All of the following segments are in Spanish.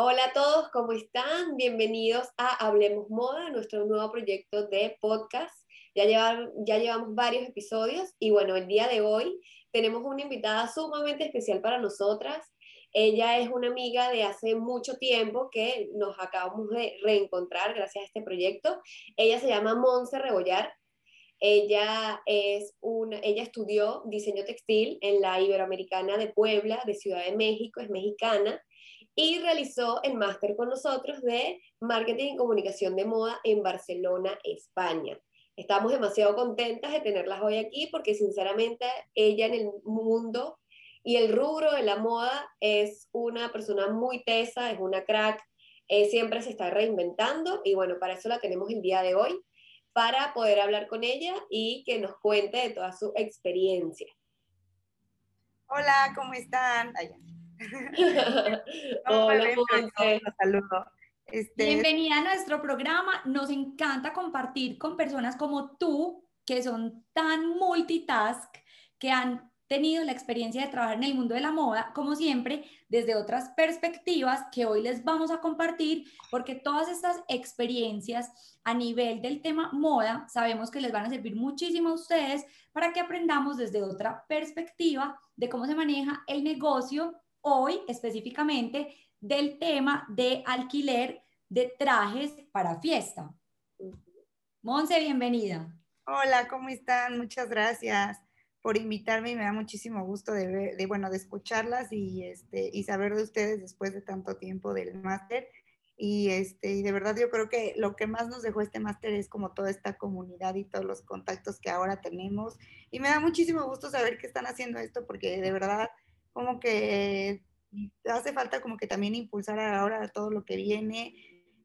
Hola a todos, ¿cómo están? Bienvenidos a Hablemos Moda, nuestro nuevo proyecto de podcast. Ya, ya llevamos varios episodios y bueno, el día de hoy tenemos una invitada sumamente especial para nosotras. Ella es una amiga de hace mucho tiempo que nos acabamos de reencontrar gracias a este proyecto. Ella se llama Monse Rebollar. Ella, es una, ella estudió diseño textil en la Iberoamericana de Puebla, de Ciudad de México, es mexicana y realizó el máster con nosotros de Marketing y Comunicación de Moda en Barcelona, España. Estamos demasiado contentas de tenerlas hoy aquí porque sinceramente ella en el mundo y el rubro de la moda es una persona muy tesa, es una crack, eh, siempre se está reinventando y bueno, para eso la tenemos el día de hoy, para poder hablar con ella y que nos cuente de toda su experiencia. Hola, ¿cómo están? Hola, saludo. Este... Bienvenida a nuestro programa. Nos encanta compartir con personas como tú, que son tan multitask, que han tenido la experiencia de trabajar en el mundo de la moda, como siempre, desde otras perspectivas que hoy les vamos a compartir, porque todas estas experiencias a nivel del tema moda sabemos que les van a servir muchísimo a ustedes para que aprendamos desde otra perspectiva de cómo se maneja el negocio hoy específicamente del tema de alquiler de trajes para fiesta. Monse, bienvenida. Hola, ¿cómo están? Muchas gracias por invitarme y me da muchísimo gusto de, de, bueno, de escucharlas y, este, y saber de ustedes después de tanto tiempo del máster. Y, este, y de verdad yo creo que lo que más nos dejó este máster es como toda esta comunidad y todos los contactos que ahora tenemos. Y me da muchísimo gusto saber que están haciendo esto porque de verdad como que hace falta como que también impulsar ahora todo lo que viene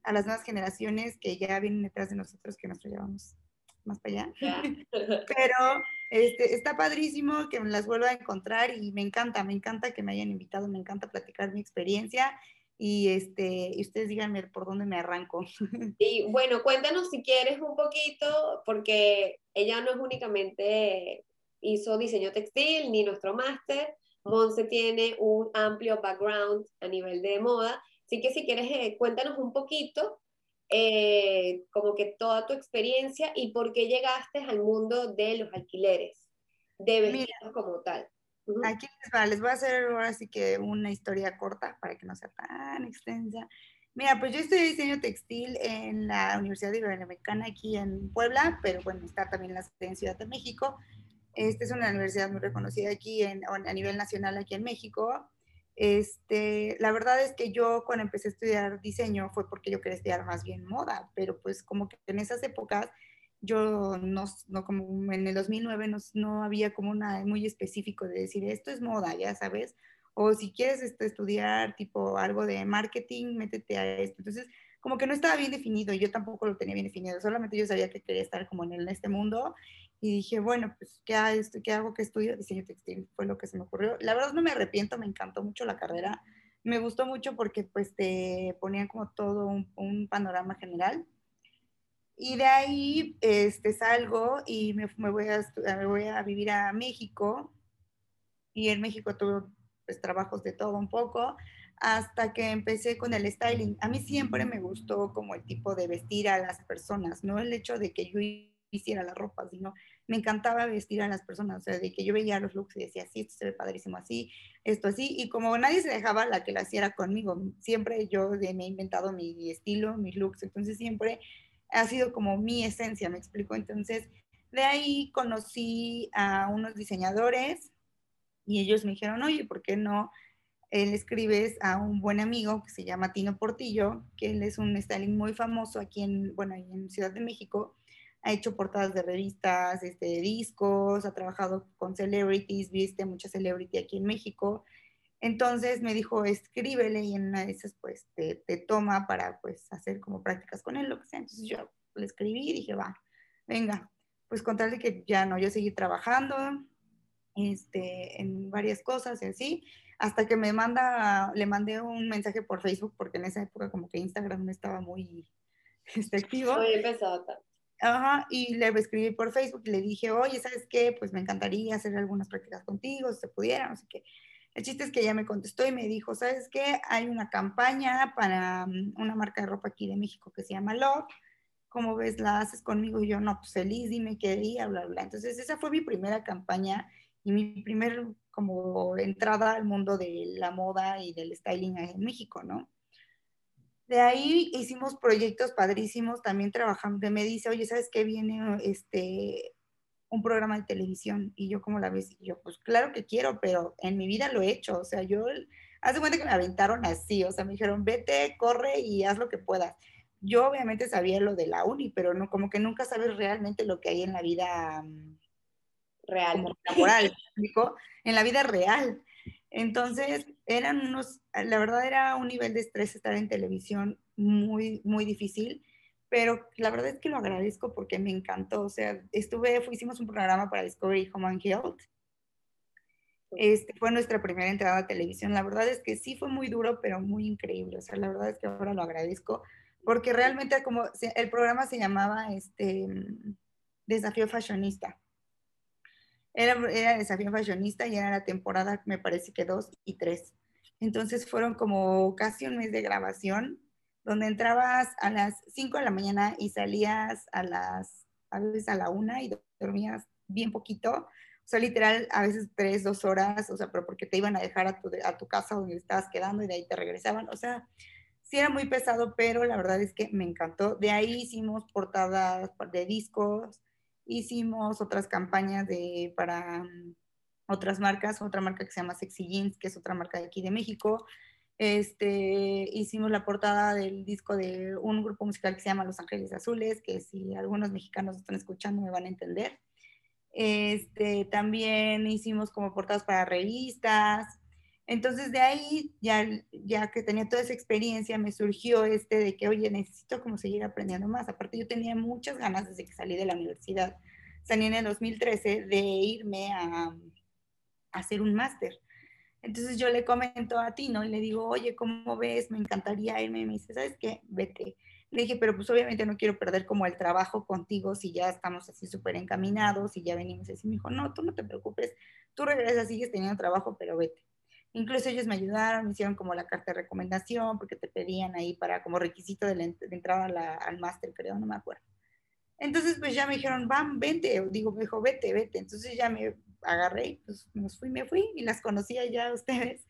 a las nuevas generaciones que ya vienen detrás de nosotros, que nosotros llevamos más para allá. Pero este, está padrísimo que me las vuelva a encontrar y me encanta, me encanta que me hayan invitado, me encanta platicar mi experiencia y, este, y ustedes díganme por dónde me arranco. Y bueno, cuéntanos si quieres un poquito, porque ella no es únicamente hizo diseño textil ni nuestro máster, Monse tiene un amplio background a nivel de moda, así que si quieres, eh, cuéntanos un poquito eh, como que toda tu experiencia y por qué llegaste al mundo de los alquileres, de vestidos como tal. Aquí les va, les voy a hacer ahora sí que una historia corta para que no sea tan extensa. Mira, pues yo estudié diseño textil en la Universidad Iberoamericana aquí en Puebla, pero bueno, está también la en Ciudad de México. Esta es una universidad muy reconocida aquí en, a nivel nacional aquí en México. Este, la verdad es que yo cuando empecé a estudiar diseño fue porque yo quería estudiar más bien moda, pero pues como que en esas épocas yo no, no como en el 2009 no, no, había como una muy específico de decir esto es moda, ya sabes, o si quieres este, estudiar tipo algo de marketing, métete a esto. Entonces, como que no estaba bien definido, yo tampoco lo tenía bien definido, solamente yo sabía que quería estar como en, en este mundo y dije, bueno, pues, ¿qué, ¿qué hago? ¿Qué estudio? Diseño textil fue lo que se me ocurrió. La verdad no me arrepiento, me encantó mucho la carrera. Me gustó mucho porque pues te ponían como todo un, panorama general. Y de ahí este, salgo y me, me, voy a, me voy a vivir a México. Y en México tuve pues, trabajos de todo un poco hasta que empecé con el styling. A mí siempre me gustó como el tipo de vestir a las personas, no el hecho de que yo hiciera la ropa, sino me encantaba vestir a las personas, o sea, de que yo veía los looks y decía, sí, esto se ve padrísimo así, esto así, y como nadie se dejaba la que la hiciera conmigo, siempre yo me he inventado mi estilo, mis looks, entonces siempre ha sido como mi esencia, me explico, entonces de ahí conocí a unos diseñadores y ellos me dijeron, oye, ¿por qué no? Él escribes a un buen amigo que se llama Tino Portillo, que él es un styling muy famoso aquí en, bueno, en Ciudad de México, ha hecho portadas de revistas, este, de discos, ha trabajado con celebrities, viste mucha celebrity aquí en México. Entonces me dijo, escríbele y en una de esas pues te, te, toma para pues hacer como prácticas con él, lo que sea. Entonces yo le escribí y dije, va, venga, pues contarle que ya no, yo seguí trabajando este, en varias cosas y así, hasta que me manda, le mandé un mensaje por Facebook porque en esa época como que Instagram no estaba muy este, activo. Muy empezado Ajá, y le escribí por Facebook y le dije, oye, ¿sabes qué? Pues me encantaría hacer algunas prácticas contigo, si se pudiera, no sé qué. El chiste es que ella me contestó y me dijo, ¿sabes qué? Hay una campaña para mm, una marca de ropa aquí de México que se llama Love. ¿Cómo ves? ¿La haces conmigo? Y yo, no, pues feliz, dime qué día, bla, bla. Entonces, esa fue mi primera campaña y mi primer como entrada al mundo de la moda y del styling en México, ¿no? De ahí hicimos proyectos padrísimos, también trabajamos, de me dice, oye, ¿sabes qué viene este, un programa de televisión? Y yo, como la ves? Y yo, pues claro que quiero, pero en mi vida lo he hecho, o sea, yo, hace cuenta que me aventaron así, o sea, me dijeron, vete, corre y haz lo que puedas. Yo obviamente sabía lo de la uni, pero no, como que nunca sabes realmente lo que hay en la vida mm, real, laboral, en la vida real. Entonces, eran unos, la verdad era un nivel de estrés estar en televisión muy, muy difícil, pero la verdad es que lo agradezco porque me encantó. O sea, estuve, hicimos un programa para Discovery Home and Health. Este, fue nuestra primera entrada a televisión. La verdad es que sí fue muy duro, pero muy increíble. O sea, la verdad es que ahora lo agradezco porque realmente como el programa se llamaba este, Desafío Fashionista. Era, era desafío fashionista y era la temporada, me parece que dos y tres. Entonces fueron como casi un mes de grabación, donde entrabas a las 5 de la mañana y salías a las, a veces a la una y dormías bien poquito. O sea, literal, a veces tres, dos horas, o sea, pero porque te iban a dejar a tu, a tu casa donde estabas quedando y de ahí te regresaban. O sea, sí era muy pesado, pero la verdad es que me encantó. De ahí hicimos portadas de discos, hicimos otras campañas de, para mm, otras marcas, otra marca que se llama Sexy Jeans, que es otra marca de aquí de México. Este, hicimos la portada del disco de un grupo musical que se llama Los Ángeles Azules, que si algunos mexicanos están escuchando me van a entender. Este, también hicimos como portadas para revistas, entonces de ahí, ya, ya que tenía toda esa experiencia, me surgió este de que, oye, necesito como seguir aprendiendo más. Aparte, yo tenía muchas ganas desde que salí de la universidad, salí en el 2013, de irme a, a hacer un máster. Entonces yo le comento a Tino y le digo, oye, ¿cómo ves? Me encantaría irme. Y me dice, ¿sabes qué? Vete. Le dije, pero pues obviamente no quiero perder como el trabajo contigo si ya estamos así súper encaminados y ya venimos así. Me dijo, no, tú no te preocupes, tú regresas, sigues teniendo trabajo, pero vete. Incluso ellos me ayudaron, me hicieron como la carta de recomendación, porque te pedían ahí para como requisito de, la, entrada al máster, creo, no me acuerdo. Entonces, pues ya me dijeron, van, vente, digo, me dijo, vete, vete. Entonces ya me agarré, pues me fui, me fui y las conocía ya ustedes.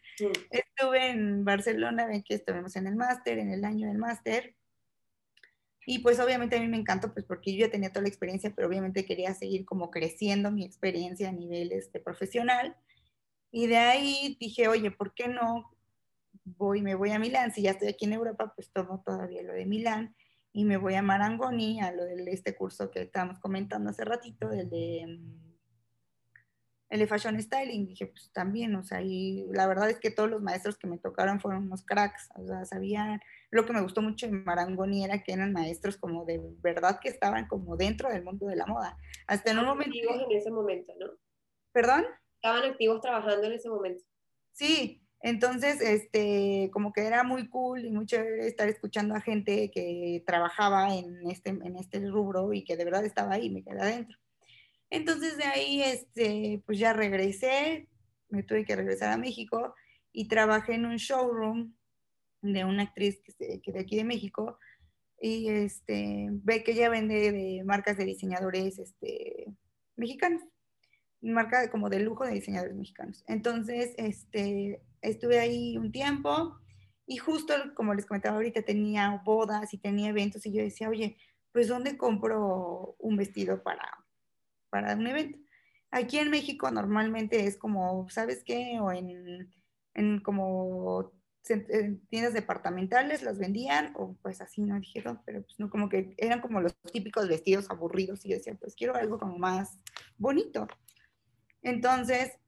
Estuve en Barcelona, ven que estuvimos en el máster, en el año del máster. Y pues obviamente a mí me encantó, pues porque yo ya tenía toda la experiencia, pero obviamente quería seguir como creciendo mi experiencia a nivel este, profesional. Y de ahí dije, oye, ¿por qué no voy, me voy a Milán? Si ya estoy aquí en Europa, pues tomo todavía lo de Milán y me voy a Marangoni, a lo de este curso que estábamos comentando hace ratito, el de, mm, el de Fashion Styling. Dije, pues también, o sea, y la verdad es que todos los maestros que me tocaron fueron unos cracks, o sea, sabían, lo que me gustó mucho en Marangoni era que eran maestros como de verdad que estaban como dentro del mundo de la moda. Hasta en un momento... En ese momento, ¿no? ¿Perdón? Estaban activos trabajando en ese momento. Sí, entonces, este, como que era muy cool y muy chévere estar escuchando a gente que trabajaba en este, en este rubro y que de verdad estaba ahí, me quedé adentro. Entonces de ahí, este, pues ya regresé, me tuve que regresar a México y trabajé en un showroom de una actriz que, que de aquí de México y este, ve que ella vende de marcas de diseñadores este, mexicanos marca como de lujo de diseñadores mexicanos. Entonces, este, estuve ahí un tiempo y justo como les comentaba ahorita, tenía bodas y tenía eventos y yo decía, oye, pues ¿dónde compro un vestido para, para un evento? Aquí en México normalmente es como, ¿sabes qué? O en, en como tiendas departamentales las vendían o pues así no dijeron, pero pues no, como que eran como los típicos vestidos aburridos y yo decía, pues quiero algo como más bonito. Entonces,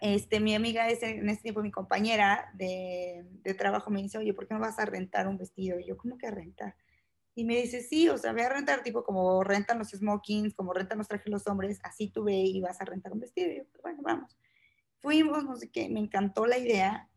este, mi amiga, en ese tiempo mi compañera de, trabajo, me dice, oye, ¿por qué no vas a rentar un vestido? Y yo, ¿cómo que rentar? Y me dice, sí, o sea, voy a rentar tipo como rentan los smokings, como rentan los trajes los hombres, así tú ve y vas a rentar un vestido. Y yo, bueno, vamos. Fuimos, no sé qué, me encantó la idea.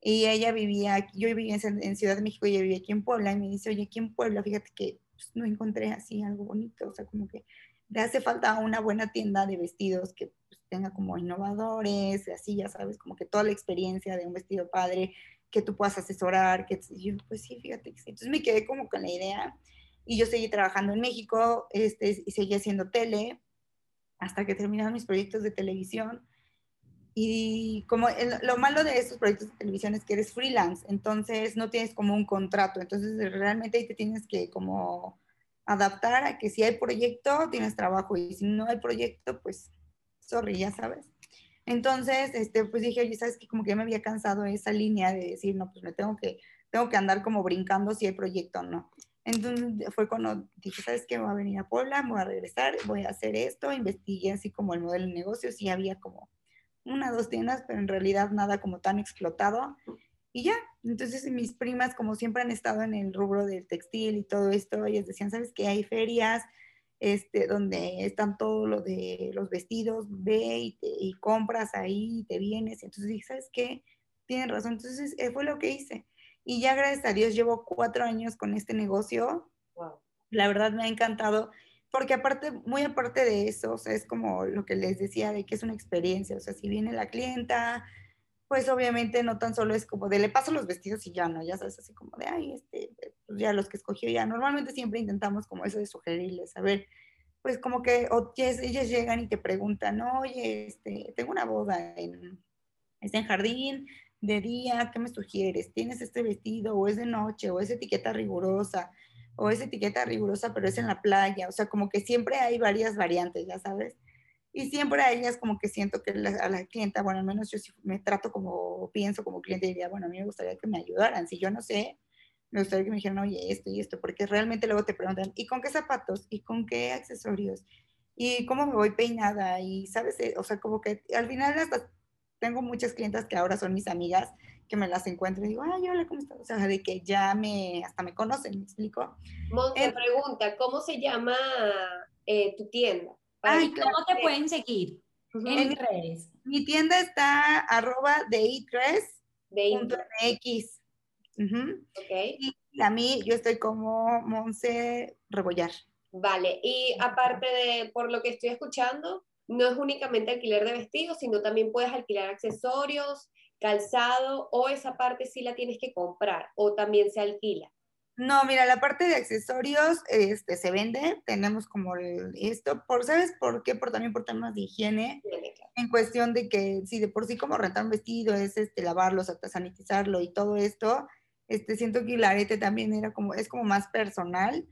Y ella vivía, yo vivía en, en Ciudad de México y ella vivía aquí en Puebla. Y me dice, oye, aquí en Puebla, fíjate que pues, no encontré así algo bonito, o sea, como que le hace falta una buena tienda de vestidos que pues, tenga como innovadores, así, ya sabes, como que toda la experiencia de un vestido padre, que tú puedas asesorar, que yo, pues sí, fíjate que sí. Entonces me quedé como con la idea y yo seguí trabajando en México este, y seguí haciendo tele hasta que terminaron mis proyectos de televisión. Y como lo malo de estos proyectos de televisión es que eres freelance, entonces no tienes como un contrato, entonces realmente ahí te tienes que como adaptar a que si hay proyecto, tienes trabajo y si no hay proyecto, pues, sorry, ya sabes. Entonces, este, pues dije, oye, sabes que como que ya me había cansado esa línea de decir, no, pues me tengo que, tengo que andar como brincando si hay proyecto o no. Entonces fue cuando dije, ¿sabes qué? Voy a venir a Puebla, voy a regresar, voy a hacer esto, investigué así como el modelo de negocio, sí había como una, dos tiendas, pero en realidad nada como tan explotado. Y ya, entonces mis primas, como siempre han estado en el rubro del textil y todo esto, ellas decían, ¿sabes qué? Hay ferias este, donde están todo lo de los vestidos, ve y, compras ahí, te vienes. Entonces dije, ¿sabes qué? Tienen razón. Entonces eh, fue lo que hice. Y ya gracias a Dios llevo cuatro años con este negocio. La verdad me ha encantado porque aparte, muy aparte de eso, o sea, es como lo que les decía de que es una experiencia, o sea, si viene la clienta, pues obviamente no tan solo es como de le paso los vestidos y ya no, ya sabes, así como de, ay, este, pues ya los que escogió ya. Normalmente siempre intentamos como eso de sugerirles, a ver, pues como que, o ellas llegan y te preguntan, oye, este, tengo una boda en, es en jardín, de día, ¿qué me sugieres? ¿Tienes este vestido o es de noche o es etiqueta rigurosa? o es etiqueta rigurosa, pero es en la playa, o sea, como que siempre hay varias variantes, ya sabes. Y siempre a ellas como que siento que a la clienta, bueno, al menos yo sí me trato como, pienso como cliente y diría, bueno, a mí me gustaría que me ayudaran. Si yo no sé, me gustaría que me dijeran, oye, esto y esto, porque realmente luego te preguntan, ¿y con qué zapatos? ¿Y con qué accesorios? ¿Y cómo me voy peinada? Y, ¿sabes? Eh, o sea, como que al final hasta tengo muchas clientas que ahora son mis amigas, que me las encuentro y digo, ay, hola, ¿cómo estás? O sea, de que ya me, hasta me conocen, ¿me explico? Monte eh, pregunta, ¿cómo se llama eh, tu tienda? Ay, ¿Cómo te pueden seguir en redes? Mi tienda está arroba de .mx. Y a mí, yo estoy como Monse Rebollar. Vale, y aparte de, por lo que estoy escuchando, no es únicamente alquiler de vestidos, sino también puedes alquilar accesorios, calzado, o esa parte sí la tienes que comprar, o también se alquila. No, mira, la parte de accesorios este, se vende, tenemos como esto, por, ¿sabes por qué? Por, también por temas de higiene, en cuestión de que si de por sí como rentar un vestido es este, lavarlo, sanitizarlo y todo esto, este, siento que el arete también era como, es como más personal,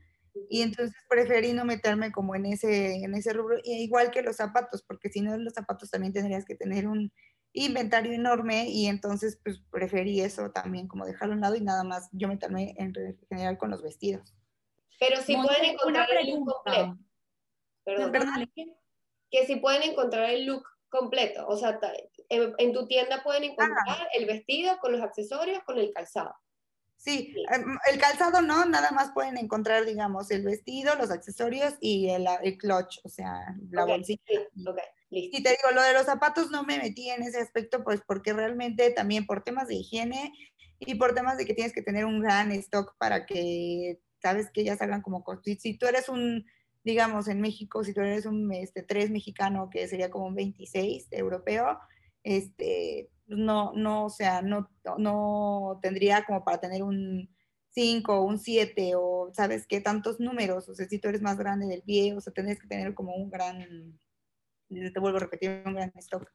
y entonces preferí no meterme como en ese, en ese rubro, igual que los zapatos, porque si no los zapatos también tendrías que tener un inventario enorme y entonces pues preferí eso también, como dejarlo a un lado y nada más yo meterme en general con los vestidos. Pero si pueden encontrar el look completo. Perdón, que si pueden encontrar el look completo, o sea, en, tu tienda pueden ah. encontrar el vestido con los accesorios, con el calzado. Sí, em, el calzado no, nada más pueden encontrar, digamos, el vestido, los accesorios y el, el clutch, o sea, la bolsita. Y te digo, lo de los zapatos no me metí en ese aspecto, pues porque realmente también por temas de higiene y por temas de que tienes que tener un gran stock para que, sabes, que ya salgan como, si, tú eres un, digamos, en México, si tú eres un este, 3 mexicano, que sería como un 26 europeo, este, no, no, o sea, no, no tendría como para tener un 5 un 7 o, ¿sabes qué? Tantos números, o sea, si tú eres más grande del pie, o sea, tendrías que tener como un gran te vuelvo a repetir, un gran stock.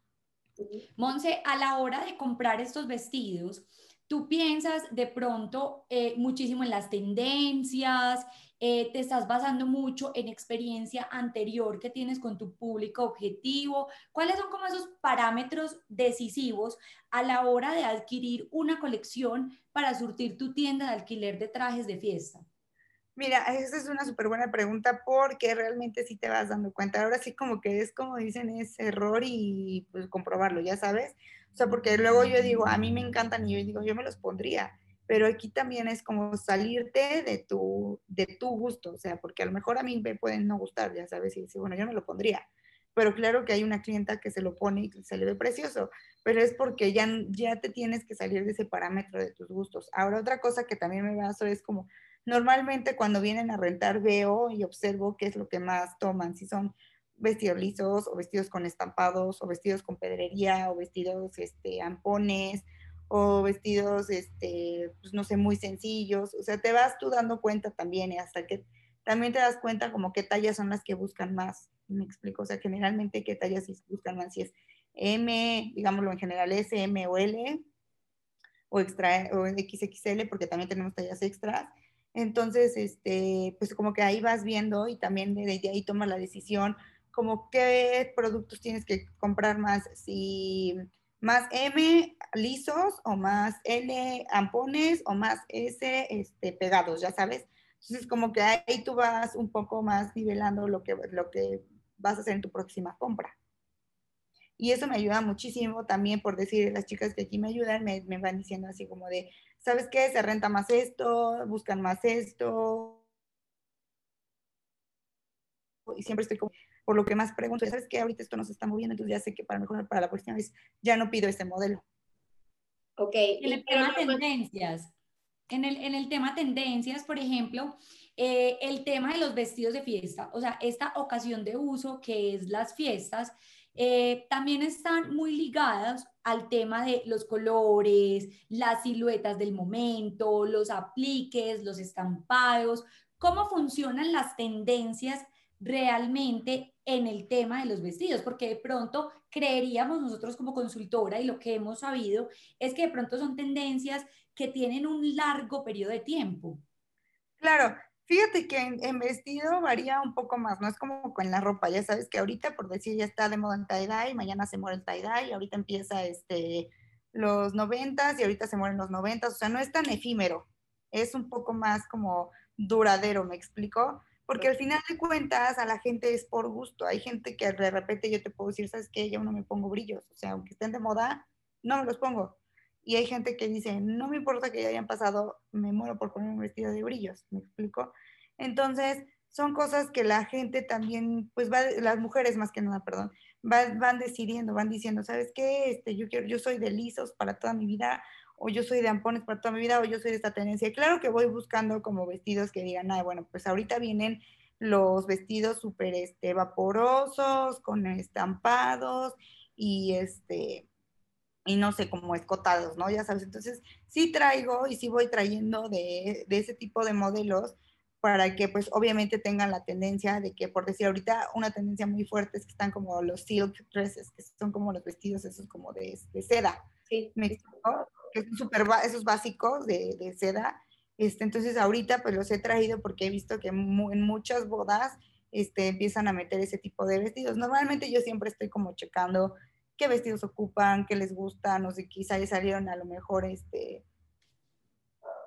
Monse, a la hora de comprar estos vestidos, tú piensas de pronto eh, muchísimo en las tendencias, eh, te estás basando mucho en experiencia anterior que tienes con tu público objetivo. ¿Cuáles son como esos parámetros decisivos a la hora de adquirir una colección para surtir tu tienda de alquiler de trajes de fiesta? Mira, esa es una súper buena pregunta porque realmente sí te vas dando cuenta. Ahora sí como que es como dicen, es error y pues comprobarlo, ya sabes. O sea, porque luego yo digo, a mí me encantan y yo digo, yo me los pondría. Pero aquí también es como salirte de tu, de tu gusto, o sea, porque a lo mejor a mí me pueden no gustar, ya sabes, y dice, bueno, yo me lo pondría. Pero claro que hay una clienta que se lo pone y se le ve precioso, pero es porque ya, ya te tienes que salir de ese parámetro de tus gustos. Ahora, otra cosa que también me baso es como, Normalmente cuando vienen a rentar veo y observo qué es lo que más toman, si son vestidos lisos o vestidos con estampados o vestidos con pedrería o vestidos este, ampones o vestidos, este, pues no sé, muy sencillos. O sea, te vas tú dando cuenta también hasta que también te das cuenta como qué tallas son las que buscan más. Me explico, o sea, generalmente qué tallas buscan más, si es M, digámoslo en general, S, M o L, o, extra, o XXL, porque también tenemos tallas extras. Entonces, este, pues como que ahí vas viendo y también desde ahí tomas la decisión, como qué productos tienes que comprar más, si más M lisos o más L ampones o más S este, pegados, ya sabes. Entonces, como que ahí tú vas un poco más nivelando lo que, lo que vas a hacer en tu próxima compra. Y eso me ayuda muchísimo también por decir, las chicas que aquí me ayudan me, me van diciendo así como de, ¿sabes qué? Se renta más esto, buscan más esto. Y siempre estoy como, por lo que más pregunto, ¿sabes qué? Ahorita esto no se está moviendo, entonces ya sé que para mejor para la próxima vez ya no pido ese modelo. Ok. En el tema tendencias, en el, en el tema tendencias, por ejemplo, eh, el tema de los vestidos de fiesta, o sea, esta ocasión de uso que es las fiestas, eh, también están muy ligadas al tema de los colores, las siluetas del momento, los apliques, los estampados, cómo funcionan las tendencias realmente en el tema de los vestidos, porque de pronto creeríamos nosotros como consultora y lo que hemos sabido es que de pronto son tendencias que tienen un largo periodo de tiempo. Claro, Fíjate que en, vestido varía un poco más, no es como con la ropa, ya sabes que ahorita por decir ya está de moda en tie-dye, mañana se muere el tie-dye, ahorita empieza este, los noventas y ahorita se mueren los noventas, o sea, no es tan efímero, es un poco más como duradero, ¿me explico? Porque al final de cuentas a la gente es por gusto, hay gente que de repente yo te puedo decir, ¿sabes qué? Yo no me pongo brillos, o sea, aunque estén de moda, no los pongo. Y hay gente que dice, no me importa que ya hayan pasado, me muero por poner un vestido de brillos, ¿me explico? Entonces, son cosas que la gente también, pues va, las mujeres más que nada, perdón, van decidiendo, van diciendo, ¿sabes qué? Este, yo, quiero, yo soy de lisos para toda mi vida, o yo soy de ampones para toda mi vida, o yo soy de esta tendencia. Y claro que voy buscando como vestidos que digan, ah, bueno, pues ahorita vienen los vestidos súper este, vaporosos, con estampados, y este, y no sé, como escotados, ¿no? Ya sabes, entonces sí traigo y sí voy trayendo de, de, ese tipo de modelos para que pues obviamente tengan la tendencia de que, por decir ahorita, una tendencia muy fuerte es que están como los silk dresses, que son como los vestidos esos como de, de seda. Sí. ¿Me explico? Que son super, esos básicos de, de, seda. Este, entonces ahorita pues los he traído porque he visto que en muchas bodas este, empiezan a meter ese tipo de vestidos. Normalmente yo siempre estoy como checando qué vestidos ocupan, qué les gustan, o si quizá ya salieron a lo mejor, este,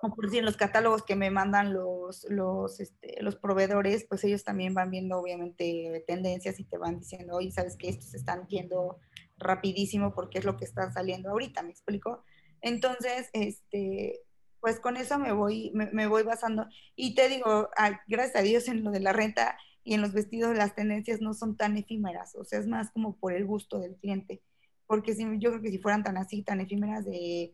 como por decir, en los catálogos que me mandan los, los, este, los proveedores, pues ellos también van viendo obviamente tendencias y te van diciendo, oye, sabes que estos se están viendo rapidísimo porque es lo que está saliendo ahorita, ¿me explico? Entonces, este, pues con eso me voy, me voy basando. Y te digo, gracias a Dios en lo de la renta, y en los vestidos las tendencias no son tan efímeras, o sea, es más como por el gusto del cliente, porque si, yo creo que si fueran tan así, tan efímeras de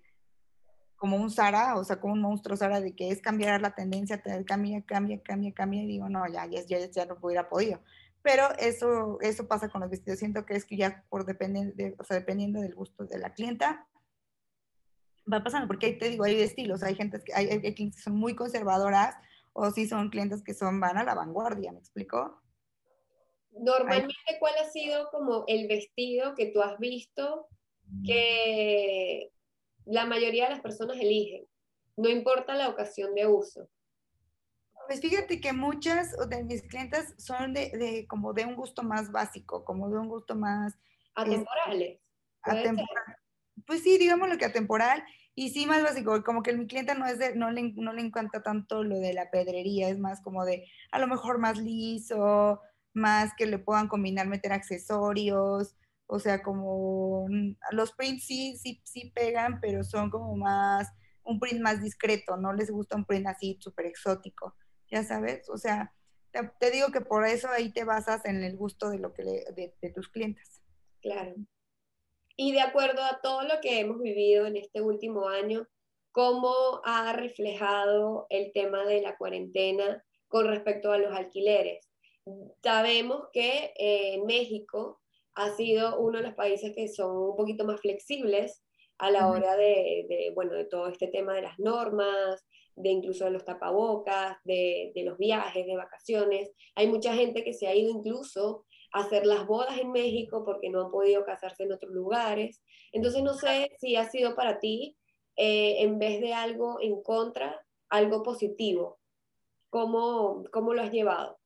como un Sara, o sea, como un monstruo Sara, de que es cambiar la tendencia, cambia, cambia, cambia, cambia, y digo, no, ya, ya, ya, ya no hubiera podido. Pero eso, eso pasa con los vestidos, siento que es que ya por depende de, o sea, dependiendo del gusto de la clienta, va pasando, porque ahí te digo, hay estilos, hay gente hay, hay clientes que son muy conservadoras, o si son clientes que son, van a la vanguardia, ¿me explico? Normalmente, ¿cuál ha sido como el vestido que tú has visto que la mayoría de las personas eligen? No importa la ocasión de uso. Pues fíjate que muchas de mis clientes son de, como de un gusto más básico, como de un gusto más... Atemporales. atemporal. Pues sí, digamos lo que atemporal. Y sí, más básico, como que mi cliente no, es de, no, le, no le encanta tanto lo de la pedrería, es más como de a lo mejor más liso, más que le puedan combinar, meter accesorios, o sea, como mm, los prints sí, sí, sí pegan, pero son como más, un print más discreto, no les gusta un print así súper exótico, ya sabes, o sea, te, digo que por eso ahí te basas en el gusto de lo que de, de tus clientes. Claro. Y de acuerdo a todo lo que hemos vivido en este último año, ¿cómo ha reflejado el tema de la cuarentena con respecto a los alquileres? Sabemos que eh, México ha sido uno de los países que son un poquito más flexibles a la hora de, bueno, de todo este tema de las normas, de incluso de los tapabocas, de, de, los viajes, de vacaciones. Hay mucha gente que se ha ido incluso hacer las bodas en México porque no han podido casarse en otros lugares. Entonces no sé si ha sido para ti, eh, en vez de algo en contra, algo positivo. ¿Cómo, ¿Cómo lo has llevado?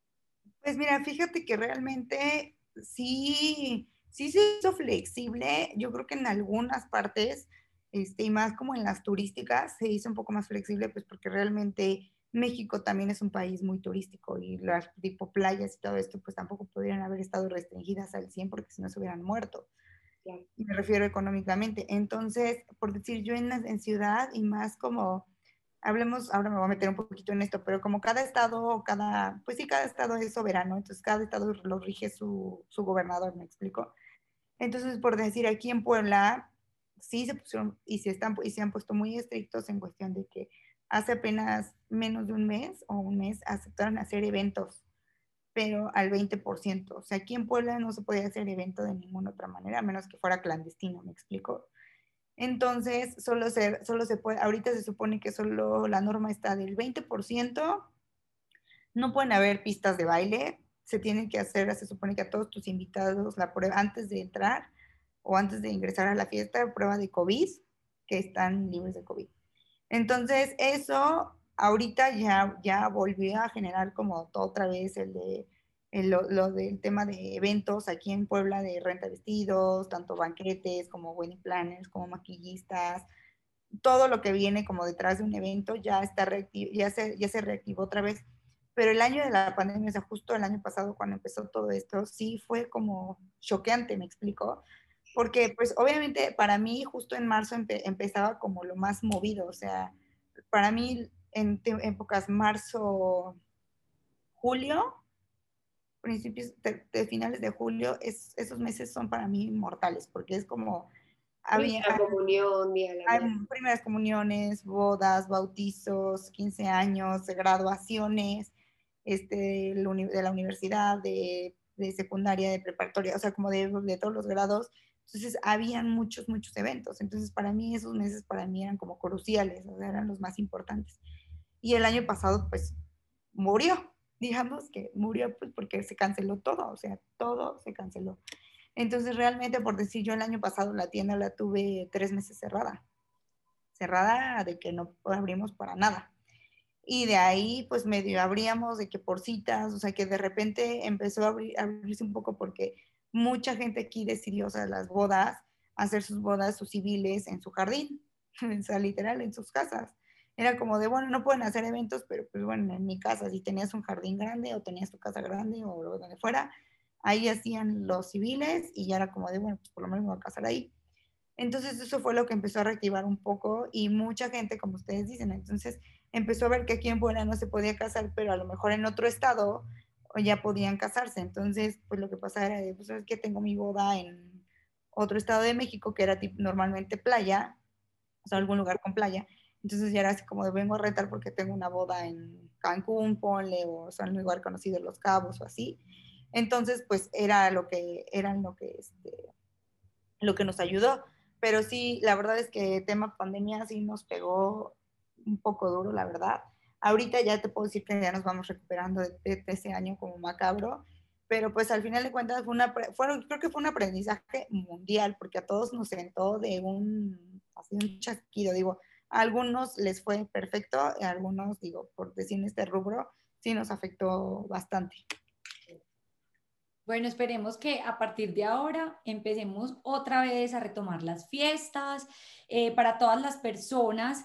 Pues mira, fíjate que realmente sí, sí se hizo flexible. Yo creo que en algunas partes, este, y más como en las turísticas, se hizo un poco más flexible, pues porque realmente México también es un país muy turístico y las tipo playas y todo esto, pues tampoco podrían haber estado restringidas al 100 porque si no se hubieran muerto. Me refiero económicamente. Entonces, por decir, yo en, en ciudad y más como hablemos, ahora me voy a meter un poquito en esto, pero como cada estado, cada, pues sí, cada estado es soberano, entonces cada estado lo rige su, su gobernador, me explico. Entonces, por decir, aquí en Puebla, sí se pusieron y se, están, y se han puesto muy estrictos en cuestión de que hace apenas menos de un mes o un mes aceptaron hacer eventos, pero al 20%. O sea, aquí en Puebla no se podía hacer evento de ninguna otra manera, a menos que fuera clandestino, ¿me explico? Entonces, solo se, solo se puede, ahorita se supone que solo la norma está del 20%, no pueden haber pistas de baile, se tienen que hacer, se supone que a todos tus invitados la prueba antes de entrar o antes de ingresar a la fiesta, prueba de COVID, que están libres de COVID. Entonces, eso ahorita ya, ya volvió a generar como otra vez el de lo, del tema de eventos aquí en Puebla de renta vestidos, tanto banquetes como wedding planners, como maquillistas, todo lo que viene como detrás de un evento ya está ya se, ya se reactivó otra vez. Pero el año de la pandemia, o sea, justo el año pasado cuando empezó todo esto, sí fue como choqueante, me explico, porque pues obviamente para mí justo en marzo empezaba como lo más movido, o sea, para mí en épocas marzo, julio, principios de, finales de julio, es, esos meses son para mí mortales, porque es como... Había, comunión, hay primeras comuniones, bodas, bautizos, 15 años, graduaciones este, de la universidad, de, de secundaria, de preparatoria, o sea, como de, de todos los grados. Entonces, habían muchos, muchos eventos. Entonces, para mí, esos meses para mí eran como cruciales, o sea, eran los más importantes. Y el año pasado, pues, murió, digamos que murió pues, porque se canceló todo, o sea, todo se canceló. Entonces, realmente, por decir, yo el año pasado la tienda la tuve tres meses cerrada, cerrada de que no abrimos para nada. Y de ahí, pues medio abríamos de que por citas, o sea, que de repente empezó a, abrirse un poco porque mucha gente aquí decidió, o sea, las bodas, hacer sus bodas, sus civiles en su jardín, o sea, literal, en sus casas era como de, bueno, no pueden hacer eventos, pero pues bueno, en mi casa, si tenías un jardín grande o tenías tu casa grande o donde fuera, ahí hacían los civiles y ya era como de, bueno, pues por lo menos me voy a casar ahí. Entonces eso fue lo que empezó a reactivar un poco y mucha gente, como ustedes dicen, entonces empezó a ver que aquí en Puebla no se podía casar, pero a lo mejor en otro estado ya podían casarse. Entonces, pues lo que pasaba era, pues es que tengo mi boda en otro estado de México, que era normalmente playa, o sea, algún lugar con playa, entonces ya era así como de vengo a retar porque tengo una boda en Cancún, ponle, o, sea, en un lugar conocido, Los Cabos o así. Entonces, pues era lo que, era lo que, este, lo que nos ayudó. Pero sí, la verdad es que tema pandemia sí nos pegó un poco duro, la verdad. Ahorita ya te puedo decir que ya nos vamos recuperando de, ese año como macabro, pero pues al final de cuentas fue una, creo que fue un aprendizaje mundial, porque a todos nos sentó de un, así un chasquido, digo, a algunos les fue perfecto, a algunos, digo, por decir este rubro, sí nos afectó bastante. Bueno, esperemos que a partir de ahora empecemos otra vez a retomar las fiestas eh, para todas las personas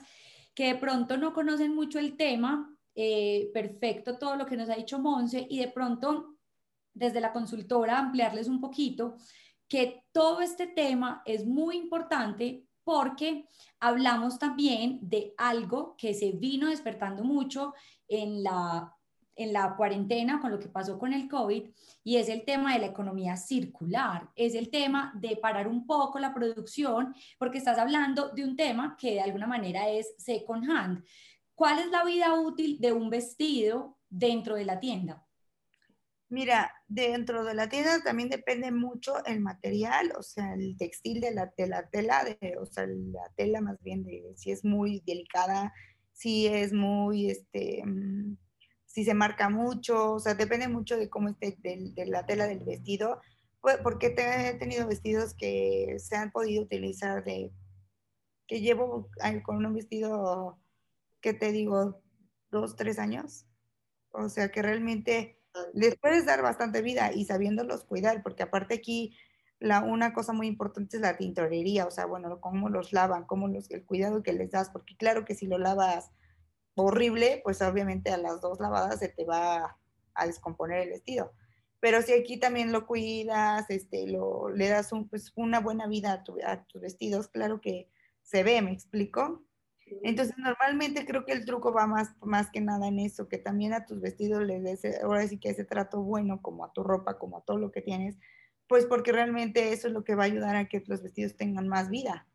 que de pronto no conocen mucho el tema. Eh, perfecto todo lo que nos ha dicho Monse y de pronto desde la consultora ampliarles un poquito que todo este tema es muy importante porque hablamos también de algo que se vino despertando mucho en la en la cuarentena con lo que pasó con el COVID y es el tema de la economía circular, es el tema de parar un poco la producción porque estás hablando de un tema que de alguna manera es second hand. ¿Cuál es la vida útil de un vestido dentro de la tienda? Mira, dentro de la tienda también depende mucho el material, o sea, el textil de la, tela, de, o sea, la tela más bien si es muy delicada, si es muy, este, mm, si se marca mucho, o sea, depende mucho de cómo esté, de, la tela del vestido, pues, porque he tenido vestidos que se han podido utilizar de, que llevo con un vestido, que te digo, dos, tres años, o sea, que realmente les puedes dar bastante vida y sabiéndolos cuidar, porque aparte aquí la, una cosa muy importante es la tintorería, o sea, bueno, cómo los lavan, cómo los, el cuidado que les das, porque claro que si lo lavas horrible, pues obviamente a las dos lavadas se te va a descomponer el vestido. Pero si aquí también lo cuidas, este, lo, le das un, pues, una buena vida a, a tus vestidos, claro que se ve, ¿me explico? Entonces, normalmente creo que el truco va más, más que nada en eso, que también a tus vestidos les des, ahora sí que ese trato bueno, como a tu ropa, como a todo lo que tienes, pues porque realmente eso es lo que va a ayudar a que los vestidos tengan más vida.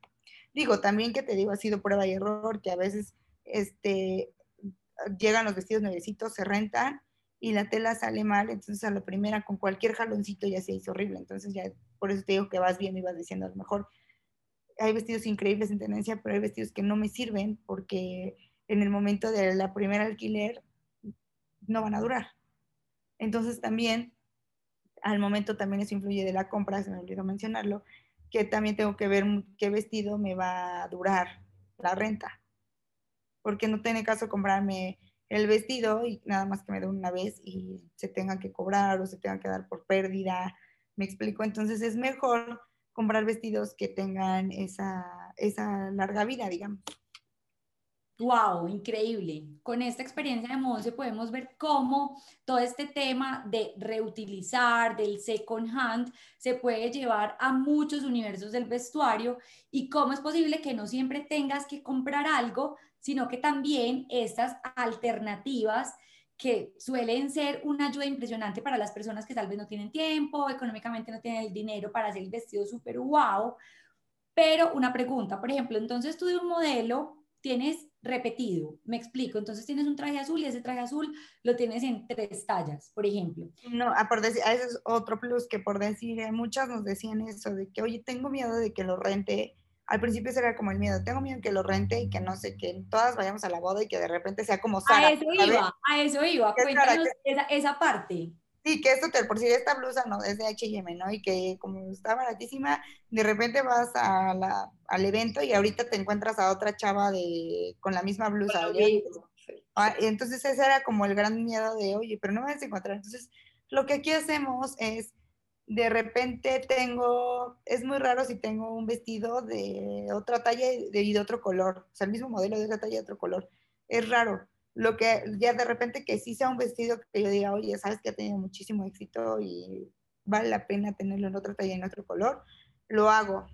Digo, también que te digo, ha sido prueba y error, que a veces este, llegan los vestidos nuevecitos, se rentan y la tela sale mal, entonces a la primera con cualquier jaloncito ya se hizo horrible, entonces ya por eso te digo que vas viendo y vas diciendo a lo mejor hay vestidos increíbles en tendencia, pero hay vestidos que no me sirven porque en el momento de la primera alquiler no van a durar. Entonces también, al momento también eso influye de la compra, se me olvidó mencionarlo, que también tengo que ver qué vestido me va a durar la renta. Porque no tiene caso comprarme el vestido y nada más que me dé una vez y se tenga que cobrar o se tenga que dar por pérdida. Me explico, entonces es mejor comprar vestidos que tengan esa, esa larga vida, digamos. Wow, increíble. Con esta experiencia de Monse podemos ver cómo todo este tema de reutilizar, del second hand, se puede llevar a muchos universos del vestuario y cómo es posible que no siempre tengas que comprar algo, sino que también estas alternativas que suelen ser una ayuda impresionante para las personas que tal vez no tienen tiempo, económicamente no tienen el dinero para hacer el vestido súper wow. Pero una pregunta, por ejemplo, entonces tú de un modelo tienes repetido, me explico, entonces tienes un traje azul y ese traje azul lo tienes en tres tallas, por ejemplo. No, a por decir, ese es otro plus que por decir, muchas nos decían eso, de que, oye, tengo miedo de que lo rente al principio era como el miedo, tengo miedo que lo rente y que no sé, que todas vayamos a la boda y que de repente sea como Sara. A eso iba, a eso iba, cuéntanos esa, esa, parte. Sí, que esto, te, por si esta blusa no es de H&M, ¿no? Y que como está baratísima, de repente vas a la, al evento y ahorita te encuentras a otra chava de, con la misma blusa. Ah, entonces ese era como el gran miedo de, oye, pero no me vas a encontrar. Entonces, lo que aquí hacemos es de repente tengo, es muy raro si tengo un vestido de otra talla y de, otro color, o sea, el mismo modelo de otra talla y otro color. Es raro. Lo que ya de repente que sí sea un vestido que yo diga, oye, sabes que ha tenido muchísimo éxito y vale la pena tenerlo en otra talla y en otro color, lo hago.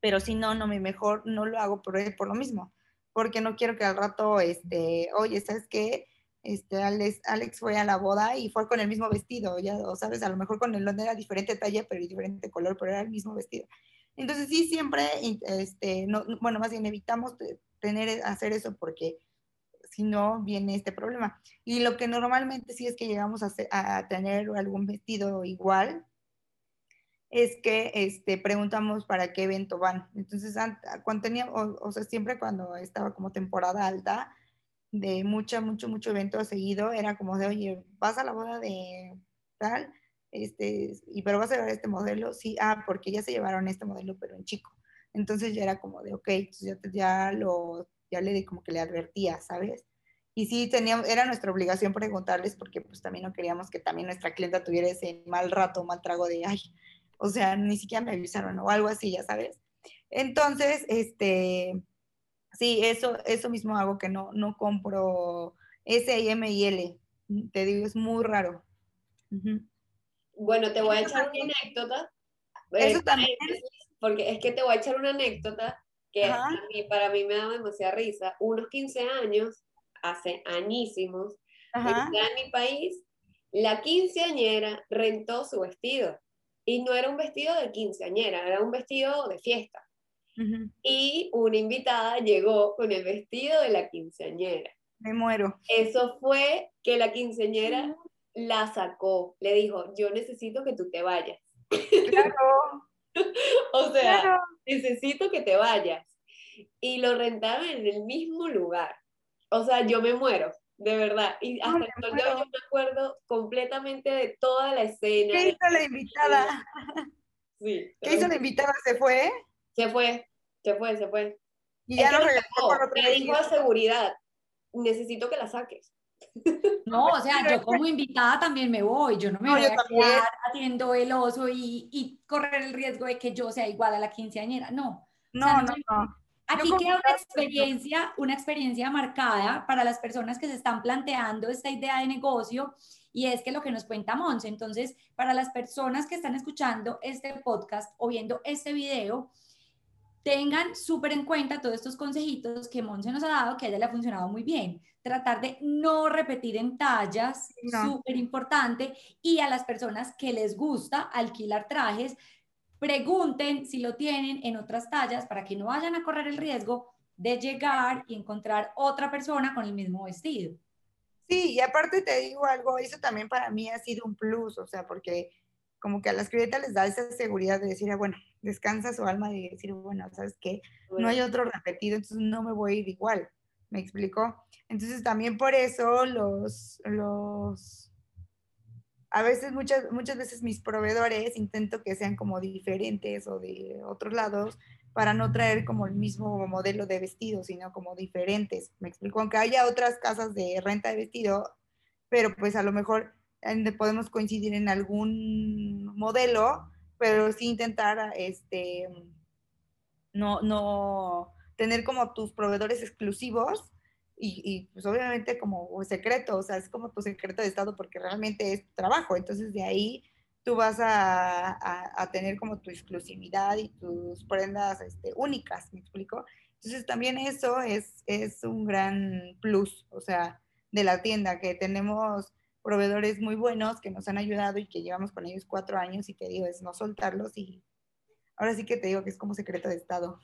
Pero si no, no me mejor, no lo hago por, por lo mismo, porque no quiero que al rato, este, oye, ¿sabes qué? Este, Alex, fue a la boda y fue con el mismo vestido, ya, o sabes, a lo mejor con el no era diferente talla, pero diferente color, pero era el mismo vestido. Entonces sí, siempre, este, no, bueno, más bien evitamos tener, hacer eso porque si no viene este problema. Y lo que normalmente sí es que llegamos a, tener algún vestido igual, es que este, preguntamos para qué evento van. Entonces, cuando tenía, o sea, siempre cuando estaba como temporada alta, de mucho, mucho, mucho evento seguido, era como de, oye, vas a la boda de tal, este, y pero vas a llevar este modelo, sí, ah, porque ya se llevaron este modelo, pero en chico. Entonces ya era como de, ok, ya, ya lo, ya le como que le advertía, ¿sabes? Y sí, tenía, era nuestra obligación preguntarles porque pues también no queríamos que también nuestra clienta tuviera ese mal rato, mal trago de, ay, o sea, ni siquiera me avisaron o algo así, ya sabes. Entonces, este, Sí, eso, eso mismo hago, que no, no compro S, M y L. Te digo, es muy raro. Bueno, te voy a echar una anécdota. Eso eh, también. Porque es que te voy a echar una anécdota que a mí, para mí me da demasiada risa. Unos 15 años, hace añísimos, en mi país, la quinceañera rentó su vestido. Y no era un vestido de quinceañera, era un vestido de fiesta. Y una invitada llegó con el vestido de la quinceañera. Me muero. Eso fue que la quinceañera la sacó. Le dijo, yo necesito que tú te vayas. Claro. o sea, necesito que te vayas. Y lo rentaron en el mismo lugar. O sea, yo me muero, de verdad. Y hasta el sol de hoy yo me acuerdo completamente de toda la escena. ¿Qué hizo la invitada? Sí. ¿Qué hizo la invitada? ¿Se fue? Se fue, se fue, se fue. Y ya no regresó. Me dijo a seguridad, necesito que la saques. No, o sea, yo como invitada también me voy, yo no me voy a quedar haciendo el oso y, y, correr el riesgo de que yo sea igual a la quinceañera, no. No, no, no. Aquí queda una experiencia, una experiencia marcada para las personas que se están planteando esta idea de negocio y es que lo que nos cuenta Monse, entonces, para las personas que están escuchando este podcast o viendo este video, tengan súper en cuenta todos estos consejitos que Monse nos ha dado, que a ella le ha funcionado muy bien. Tratar de no repetir en tallas, súper importante, y a las personas que les gusta alquilar trajes, pregunten si lo tienen en otras tallas para que no vayan a correr el riesgo de llegar y encontrar otra persona con el mismo vestido. Sí, y aparte te digo algo, eso también para mí ha sido un plus, o sea, porque como que a las clientas les da esa seguridad de decir, ah, bueno, descansa su alma y decir, bueno, ¿sabes qué? No hay otro repetido, entonces no me voy a ir igual. ¿Me explicó? Entonces también por eso los, los, a veces, muchas, muchas veces mis proveedores intento que sean como diferentes o de otros lados para no traer como el mismo modelo de vestido, sino como diferentes. Me explico, aunque haya otras casas de renta de vestido, pero pues a lo mejor podemos coincidir en algún modelo, pero sí intentar este, no, no tener como tus proveedores exclusivos y, y, pues obviamente como secreto, o sea, es como tu secreto de estado porque realmente es tu trabajo, entonces de ahí tú vas a, a, tener como tu exclusividad y tus prendas este, únicas, ¿me explico? Entonces también eso es, es un gran plus, o sea, de la tienda, que tenemos proveedores muy buenos que nos han ayudado y que llevamos con ellos cuatro años y que digo, es no soltarlos y ahora sí que te digo que es como secreto de Estado.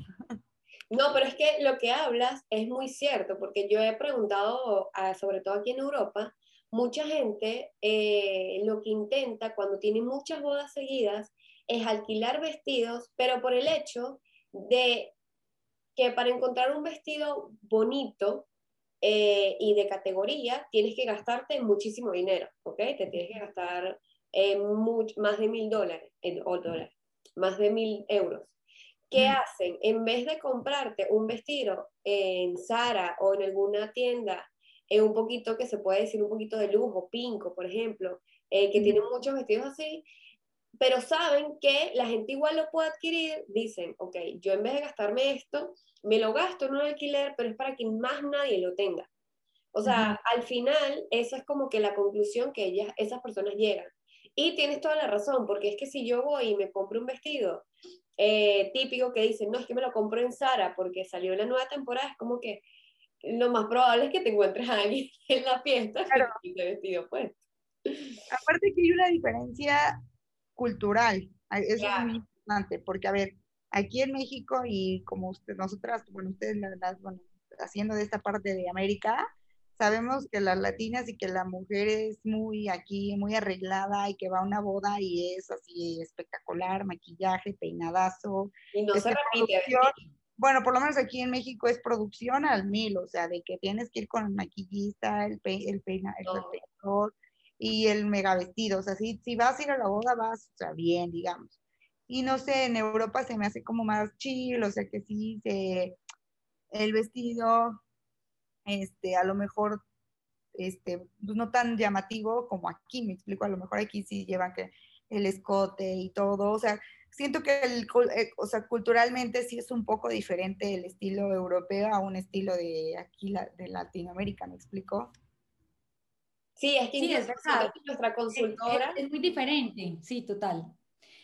No, pero es que lo que hablas es muy cierto, porque yo he preguntado, sobre todo aquí en Europa, mucha gente eh, lo que intenta cuando tiene muchas bodas seguidas es alquilar vestidos, pero por el hecho de que para encontrar un vestido bonito eh, y de categoría tienes que gastarte muchísimo dinero, ¿ok? Te tienes que gastar eh, más de mil dólares, o dólares, más de mil euros. ¿Qué hacen? En vez de comprarte un vestido en Zara o en alguna tienda, en un poquito que se puede decir un poquito de lujo, Pinco, por ejemplo, eh, que tienen muchos vestidos así, pero saben que la gente igual lo puede adquirir, dicen, ok, yo en vez de gastarme esto, me lo gasto en un alquiler, pero es para que más nadie lo tenga. O sea, al final, esa es como que la conclusión que ellas, esas personas llegan. Y tienes toda la razón, porque es que si yo voy y me compro un vestido eh, típico que dicen, no, es que me lo compro en Zara porque salió la nueva temporada, es como que lo más probable es que te encuentres a alguien en la fiesta claro. que vestido puesto. Aparte que hay una diferencia cultural. Eso es muy importante, porque a ver, aquí en México y como usted, nosotras, bueno, ustedes la verdad, bueno, haciendo de esta parte de América, sabemos que las latinas y que la mujer es muy aquí, muy arreglada y que va a una boda y es así espectacular, maquillaje, peinadazo. Y no se repite. Bueno, por lo menos aquí en México es producción al mil, o sea, de que tienes que ir con el maquillista, el, el, peina, el peinador, y el mega vestido. O sea, si, si vas a ir a la boda, vas, o sea, bien, digamos. Y no sé, en Europa se me hace como más chill, o sea, que sí, se, el vestido, este, a lo mejor, este, pues no tan llamativo como aquí, me explico, a lo mejor aquí sí llevan que el escote y todo, o sea, siento que el, eh, o sea, culturalmente sí es un poco diferente el estilo europeo a un estilo de aquí, de Latinoamérica, ¿me explico? Sí, es que sí, es nuestra consultora. Es, muy diferente, sí, total.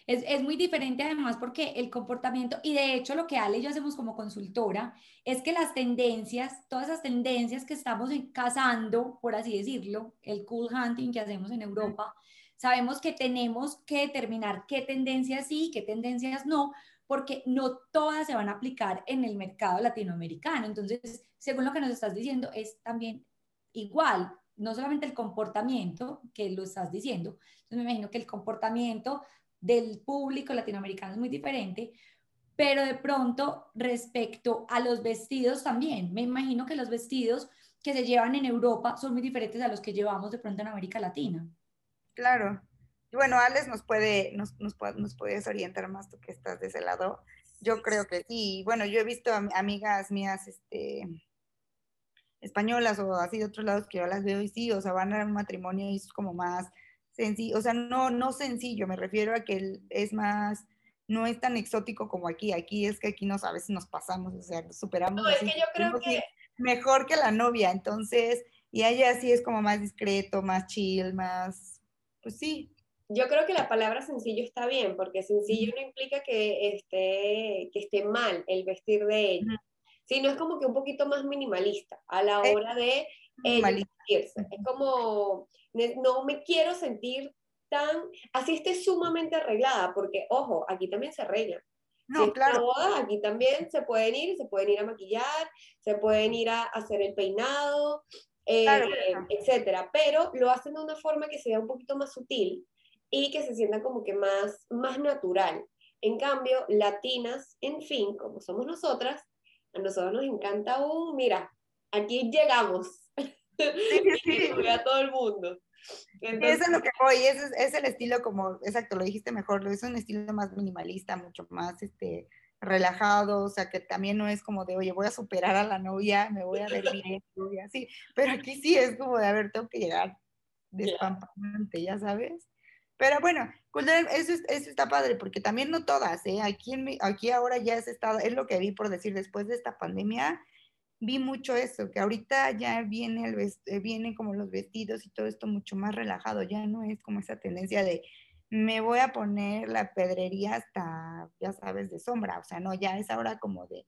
Es, es, muy diferente además porque el comportamiento, y de hecho lo que Ale y yo hacemos como consultora, es que las tendencias, todas esas tendencias que estamos cazando, por así decirlo, el cool hunting que hacemos en Europa, sabemos que tenemos que determinar qué tendencias sí, qué tendencias no, porque no todas se van a aplicar en el mercado latinoamericano. Entonces, según lo que nos estás diciendo, es también igual, no solamente el comportamiento que lo estás diciendo, entonces me imagino que el comportamiento del público latinoamericano es muy diferente, pero de pronto respecto a los vestidos también, me imagino que los vestidos que se llevan en Europa son muy diferentes a los que llevamos de pronto en América Latina. Claro. Bueno, Alex nos puede, nos, nos, nos puedes orientar más tú que estás de ese lado. Yo creo que sí. Bueno, yo he visto amigas mías, este, españolas o así de otros lados que yo las veo y sí, o sea, van a un matrimonio y es como más sencillo, o sea, no, no sencillo, me refiero a que es más, no es tan exótico como aquí, aquí es que aquí nos, a veces nos pasamos, o sea, superamos. No, es que yo creo que... Mejor que la novia, entonces, y ella sí es como más discreto, más chill, más, pues sí. Yo creo que la palabra sencillo está bien, porque sencillo no implica que esté, que esté mal el vestir de ella sino es como que un poquito más minimalista a la eh, hora de eh. Es como, no me quiero sentir tan, así esté sumamente arreglada, porque ojo, aquí también se arregla. No, claro. aquí también se pueden ir, se pueden ir a maquillar, se pueden ir a hacer el peinado, eh, etcétera, pero lo hacen de una forma que sea un poquito más sutil y que se sienta como que más, más natural. En cambio, latinas, en fin, como somos nosotras, a nosotros nos encanta un, mira, aquí llegamos. Sí, a todo el mundo. eso es lo que voy, es, es, el estilo como, exacto, lo dijiste mejor, es un estilo más minimalista, mucho más este, relajado, o sea, que también no es como de, oye, voy a superar a la novia, me voy a ver bien, y así, pero aquí sí es como de, a ver, tengo que llegar despampante, ya sabes. Pero bueno, eso, eso está padre, porque también no todas, ¿eh? Aquí, aquí ahora ya es, estado, es lo que vi por decir, después de esta pandemia, vi mucho eso, que ahorita ya viene, el eh, viene como los vestidos y todo esto mucho más relajado, ya no es como esa tendencia de me voy a poner la pedrería hasta, ya sabes, de sombra, o sea, no, ya es ahora como de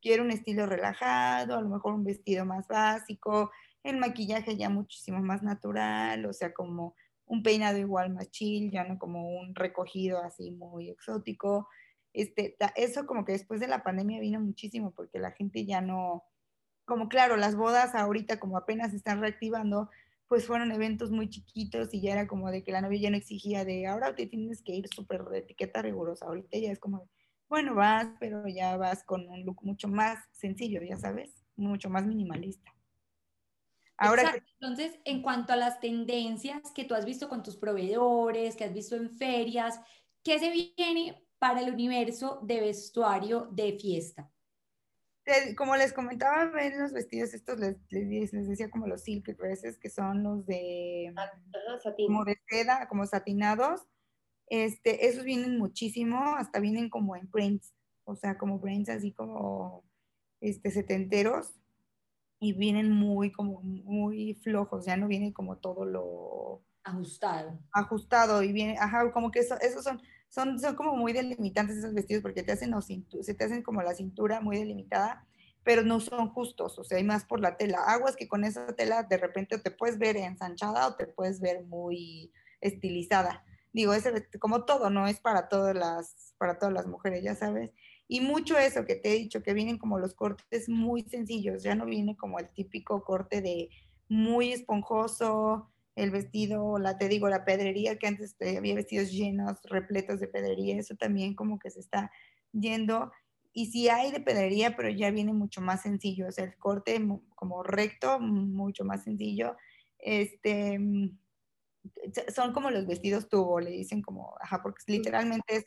quiero un estilo relajado, a lo mejor un vestido más básico, el maquillaje ya muchísimo más natural, o sea, como un peinado igual más chill, ya no como un recogido así muy exótico. Este, eso como que después de la pandemia vino muchísimo porque la gente ya no, como claro, las bodas ahorita como apenas están reactivando, pues fueron eventos muy chiquitos y ya era como de que la novia ya no exigía de ahora te tienes que ir súper de etiqueta rigurosa, ahorita ya es como, bueno, vas, pero ya vas con un look mucho más sencillo, ya sabes, mucho más minimalista. Ahora Entonces, en cuanto a las tendencias que tú has visto con tus proveedores, que has visto en ferias, ¿qué se viene para el universo de vestuario de fiesta? Como les comentaba, ven los vestidos estos, les, les, decía como los silk dresses, que son los de, como de seda, como satinados. Este, esos vienen muchísimo, hasta vienen como en prints, o sea, como prints así como este, setenteros y vienen muy como muy flojos, ya no viene como todo lo ajustado. Ajustado y viene, ajá, como que eso, esos son, son, son como muy delimitantes esos vestidos porque te hacen, se te hacen como la cintura muy delimitada, pero no son justos, o sea, hay más por la tela. Aguas que con esa tela de repente te puedes ver ensanchada o te puedes ver muy estilizada. Digo, ese, como todo, no es para todas las, para todas las mujeres, ya sabes. Y mucho eso que te he dicho, que vienen como los cortes muy sencillos, ya no viene como el típico corte de muy esponjoso, el vestido, la te digo, la pedrería, que antes había vestidos llenos, repletos de pedrería, eso también como que se está yendo. Y sí hay de pedrería, pero ya viene mucho más sencillo, o sea, el corte como recto, mucho más sencillo. Este, son como los vestidos tubo, le dicen como, ajá, porque literalmente es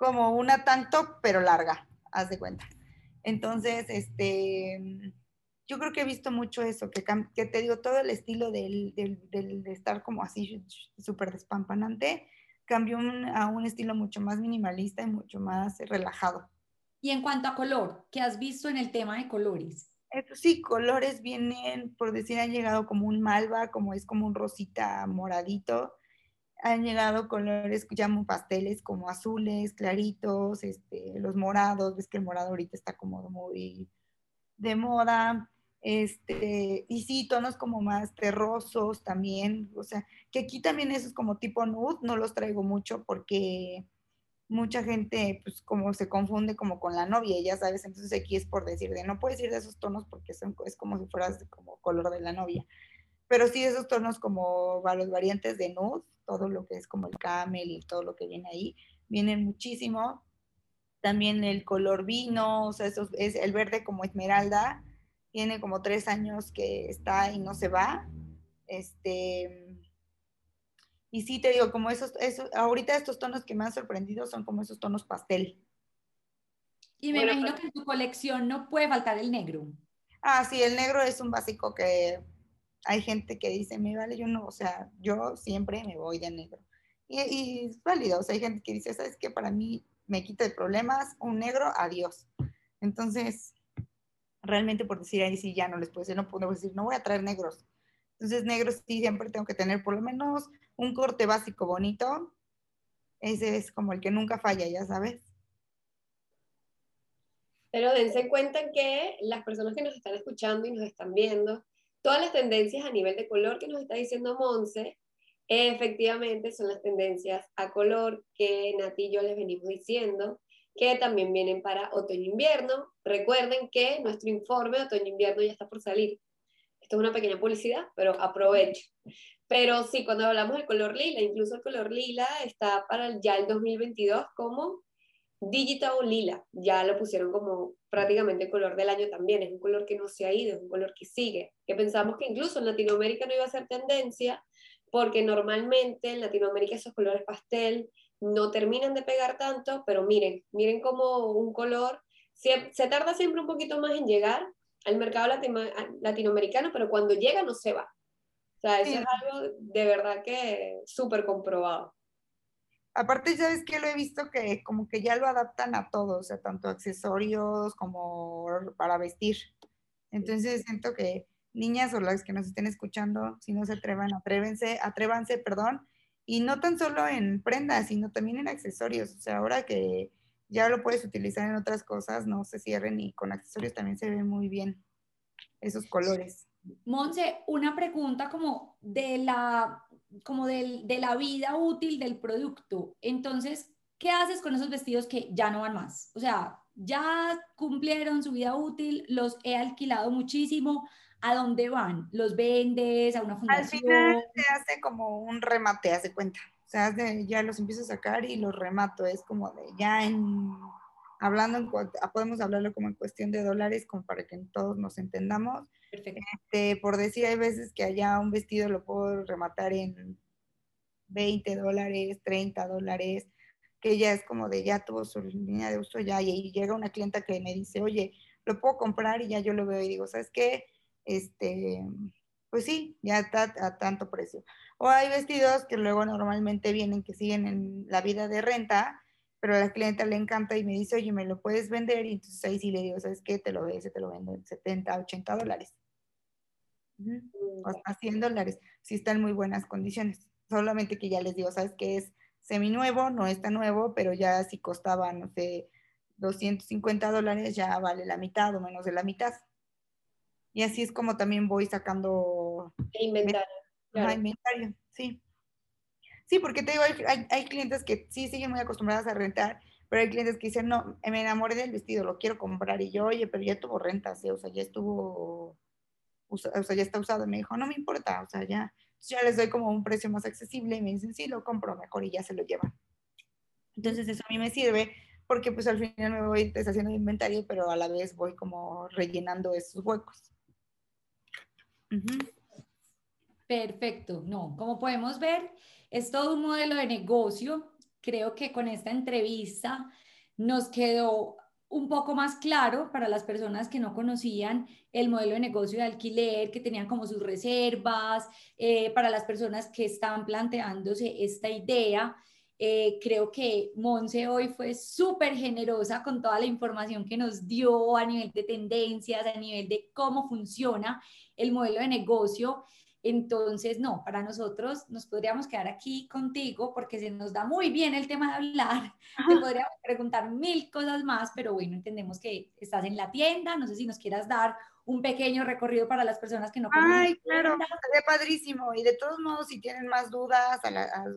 como una tanto, pero larga, haz de cuenta. Entonces, este, yo creo que he visto mucho eso, que, que te digo, todo el estilo del, del, de estar como así súper despampanante, cambió a un estilo mucho más minimalista y mucho más relajado. Y en cuanto a color, ¿qué has visto en el tema de colores? Sí, colores vienen, por decir, han llegado como un malva, como es como un rosita moradito, han llegado colores, llamo pasteles como azules, claritos, este, los morados, ves que el morado ahorita está como muy de moda, este, y sí, tonos como más terrosos también, o sea, que aquí también esos como tipo nude, no los traigo mucho porque mucha gente, pues como se confunde como con la novia, ya sabes, entonces aquí es por decir de no puedes ir de esos tonos porque son, es como si fueras como color de la novia, pero sí esos tonos como los variantes de nude, todo lo que es como el camel y todo lo que viene ahí, vienen muchísimo. También el color vino, o sea, eso es el verde como esmeralda, tiene como tres años que está y no se va. Este, y sí te digo, como esos, esos, ahorita estos tonos que me han sorprendido son como esos tonos pastel. Y me imagino que en tu colección no puede faltar el negro. Ah, sí, el negro es un básico que hay gente que dice, me vale, yo no, o sea, yo siempre me voy de negro. Y, es válido, o sea, hay gente que dice, ¿sabes qué? Para mí me quita de problemas, un negro, adiós. Entonces, realmente por decir ahí sí ya no les puedo decir, no puedo decir, no voy a traer negros. Entonces, negros sí siempre tengo que tener por lo menos un corte básico bonito. Ese es como el que nunca falla, ya sabes. Pero dense cuenta que las personas que nos están escuchando y nos están viendo, todas las tendencias a nivel de color que nos está diciendo Monse, efectivamente son las tendencias a color que Nati y yo les venimos diciendo que también vienen para otoño-invierno. Recuerden que nuestro informe otoño-invierno ya está por salir. Esto es una pequeña publicidad, pero aprovecho. Pero sí, cuando hablamos del color lila, incluso el color lila está para ya el 2022 como digital lila. Ya lo pusieron como prácticamente el color del año también. Es un color que no se ha ido, es un color que sigue. Que pensamos que incluso en Latinoamérica no iba a ser tendencia, porque normalmente en Latinoamérica esos colores pastel no terminan de pegar tanto, pero miren, miren como un color se, se tarda siempre un poquito más en llegar al mercado latinoamericano, pero cuando llega no se va. O sea, eso es algo de verdad que súper comprobado. Aparte, sabes que lo he visto que como que ya lo adaptan a todo, o sea, tanto accesorios como para vestir. Entonces siento que niñas o las que nos estén escuchando, si no se atrevan, atrévense, atrévanse, perdón, y no tan solo en prendas, sino también en accesorios. O sea, ahora que ya lo puedes utilizar en otras cosas, no se cierren y con accesorios también se ven muy bien esos colores. Monse, una pregunta como de la, como de la vida útil del producto. Entonces, ¿qué haces con esos vestidos que ya no van más? O sea, ya cumplieron su vida útil, los he alquilado muchísimo, ¿a dónde van? ¿Los vendes a una fundación? Al final se hace como un remate, hace cuenta. O sea, ya los empiezo a sacar y los remato. Es como de ya en, hablando, en, podemos hablarlo como en cuestión de dólares, como para que todos nos entendamos. Perfecto. Este, por decir, hay veces que allá un vestido lo puedo rematar en 20 dólares, 30 dólares, que ya es como de ya tuvo su línea de uso ya, y llega una clienta que me dice, oye, lo puedo comprar y ya yo lo veo y digo, ¿sabes qué? este, pues sí, ya está a tanto precio. O hay vestidos que luego normalmente vienen que siguen en la vida de renta, pero a la clienta le encanta y me dice, oye, ¿me lo puedes vender? Y entonces ahí sí le digo, ¿sabes qué? Te lo ves, te lo vendo en 70, 80 dólares. O hasta 100 dólares, si está en muy buenas condiciones. Solamente que ya les digo, ¿sabes qué? Es semi-nuevo, no está nuevo, pero ya si costaba, no sé, 250 dólares, ya vale la mitad o menos de la mitad. Y así es como también voy sacando... inventario. inventario, sí. Sí, porque te digo, hay, hay, clientes que sí siguen muy acostumbradas a rentar, pero hay clientes que dicen, no, me enamoré del vestido, lo quiero comprar. Y yo, oye, pero ya tuvo rentas, o sea, ya estuvo, o sea, ya está usado. Y me dijo, no me importa, o sea, ya, ya les doy como un precio más accesible y me dicen, sí, lo compro mejor y ya se lo llevan. Entonces eso a mí me sirve porque pues al final me voy deshaciendo de inventario, pero a la vez voy como rellenando esos huecos. Perfecto, no, como podemos ver, es todo un modelo de negocio. Creo que con esta entrevista nos quedó un poco más claro para las personas que no conocían el modelo de negocio de alquiler, que tenían como sus reservas, eh, para las personas que estaban planteándose esta idea. Eh, creo que Monse hoy fue súper generosa con toda la información que nos dio a nivel de tendencias, a nivel de cómo funciona el modelo de negocio. Entonces, no, para nosotros nos podríamos quedar aquí contigo porque se nos da muy bien el tema de hablar. Te podríamos preguntar mil cosas más, pero bueno, entendemos que estás en la tienda. No sé si nos quieras dar un pequeño recorrido para las personas que no conocen. Ay, claro, estaría padrísimo. Y de todos modos, si tienen más dudas,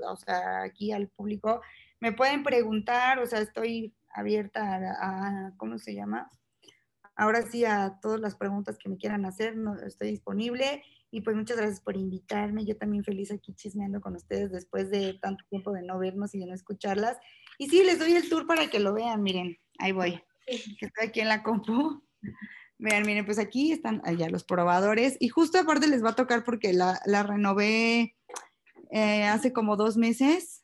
o sea, aquí al público, me pueden preguntar, o sea, estoy abierta a, a ¿cómo se llama? Ahora sí, a todas las preguntas que me quieran hacer, no, estoy disponible. Y pues muchas gracias por invitarme. Yo también feliz aquí chismeando con ustedes después de tanto tiempo de no vernos y de no escucharlas. Y sí, les doy el tour para que lo vean. Miren, ahí voy. Que estoy aquí en la compu. Vean, miren, pues aquí están allá los probadores. Y justo aparte les va a tocar porque la, la renové eh, hace como dos meses.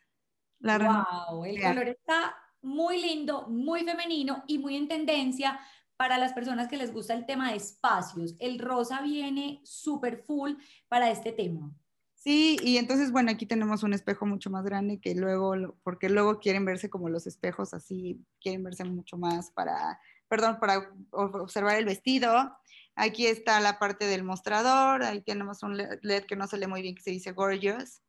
La wow, el color está muy lindo, muy femenino y muy en tendencia para las personas que les gusta el tema de espacios. El rosa viene súper full para este tema. Sí, y entonces, bueno, aquí tenemos un espejo mucho más grande que luego, porque luego quieren verse como los espejos así, quieren verse mucho más para, perdón, para observar el vestido. Aquí está la parte del mostrador, ahí tenemos un LED que no se lee muy bien que se dice Gorgeous.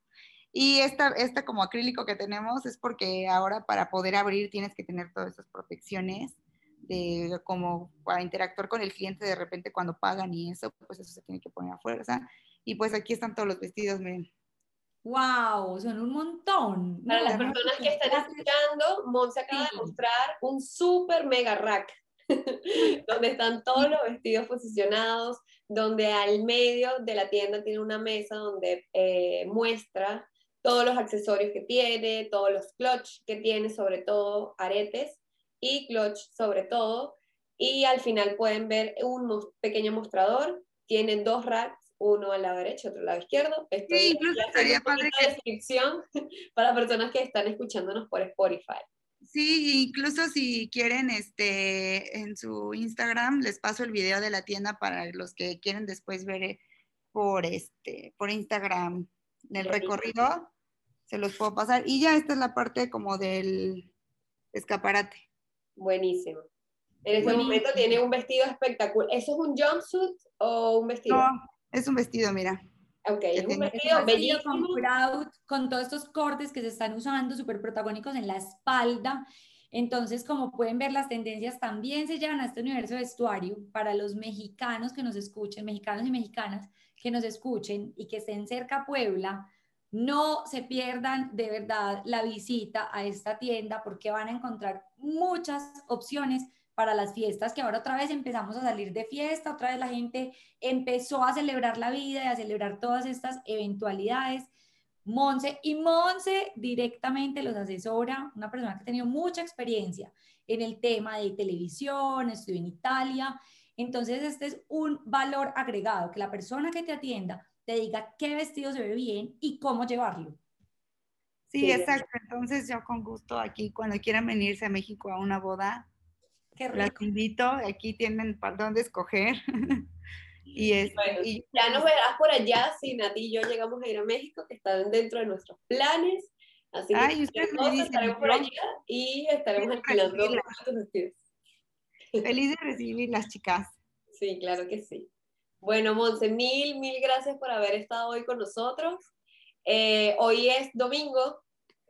Y esta, esta como acrílico que tenemos es porque ahora para poder abrir tienes que tener todas esas protecciones de como para interactuar con el cliente de repente cuando pagan y eso, pues eso se tiene que poner a fuerza. Y pues aquí están todos los vestidos, miren. ¡Wow! Son un montón. Para las personas que están escuchando, Monse acaba de mostrar un super mega rack, donde están todos los vestidos posicionados, donde al medio de la tienda tiene una mesa donde eh, muestra todos los accesorios que tiene, todos los clutch que tiene, sobre todo aretes, y clutch sobre todo. Y al final pueden ver un pequeño mostrador. Tienen dos racks, uno al lado derecho, otro al lado izquierdo. Estoy sí, incluso estaría padre que... descripción para personas que están escuchándonos por Spotify. Sí, incluso si quieren, este, en su Instagram les paso el video de la tienda para los que quieren después ver eh, por este, por Instagram el recorrido, se los puedo pasar. Y ya esta es la parte como del escaparate. Buenísimo. En ese momento tiene un vestido espectacular. ¿Eso es un jumpsuit o un vestido? No, es un vestido, mira. Ok, es un vestido bellísimo. Con, con todos estos cortes que se están usando, súper protagónicos en la espalda. Entonces, como pueden ver, las tendencias también se llevan a este universo de vestuario para los mexicanos que nos escuchen, mexicanos y mexicanas que nos escuchen y que estén cerca a Puebla no se pierdan de verdad la visita a esta tienda porque van a encontrar muchas opciones para las fiestas, que ahora otra vez empezamos a salir de fiesta, otra vez la gente empezó a celebrar la vida y a celebrar todas estas eventualidades. Monse y Monse directamente los asesora, una persona que ha tenido mucha experiencia en el tema de televisión, estudió en Italia. Entonces, este es un valor agregado, que la persona que te atienda te diga qué vestido se ve bien y cómo llevarlo. Sí, exacto. Entonces yo con gusto aquí, cuando quieran venirse a México a una boda, las invito. Aquí tienen para dónde escoger. y, es, ya nos verás por allá si Nati y yo llegamos a ir a México, que están dentro de nuestros planes. Así que estaremos por allá y estaremos alquilando vestidos. Feliz de recibir las chicas. Sí, claro que sí. Bueno, Monse, mil, mil gracias por haber estado hoy con nosotros. Eh, hoy es domingo.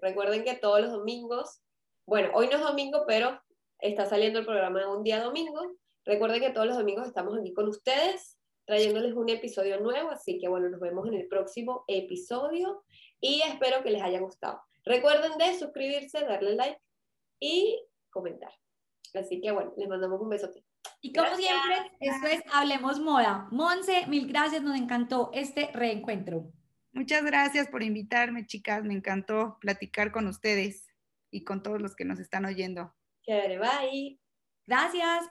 Recuerden que todos los domingos, bueno, hoy no es domingo, pero está saliendo el programa un día domingo. Recuerden que todos los domingos estamos aquí con ustedes, trayéndoles un episodio nuevo. Así que bueno, nos vemos en el próximo episodio y espero que les haya gustado. Recuerden de suscribirse, darle like y comentar. Así que bueno, les mandamos un besote. Y como siempre, esto es Hablemos Moda. Monse, mil gracias, nos encantó este reencuentro. Muchas gracias por invitarme, chicas. Me encantó platicar con ustedes y con todos los que nos están oyendo. Chévere, bye. Gracias.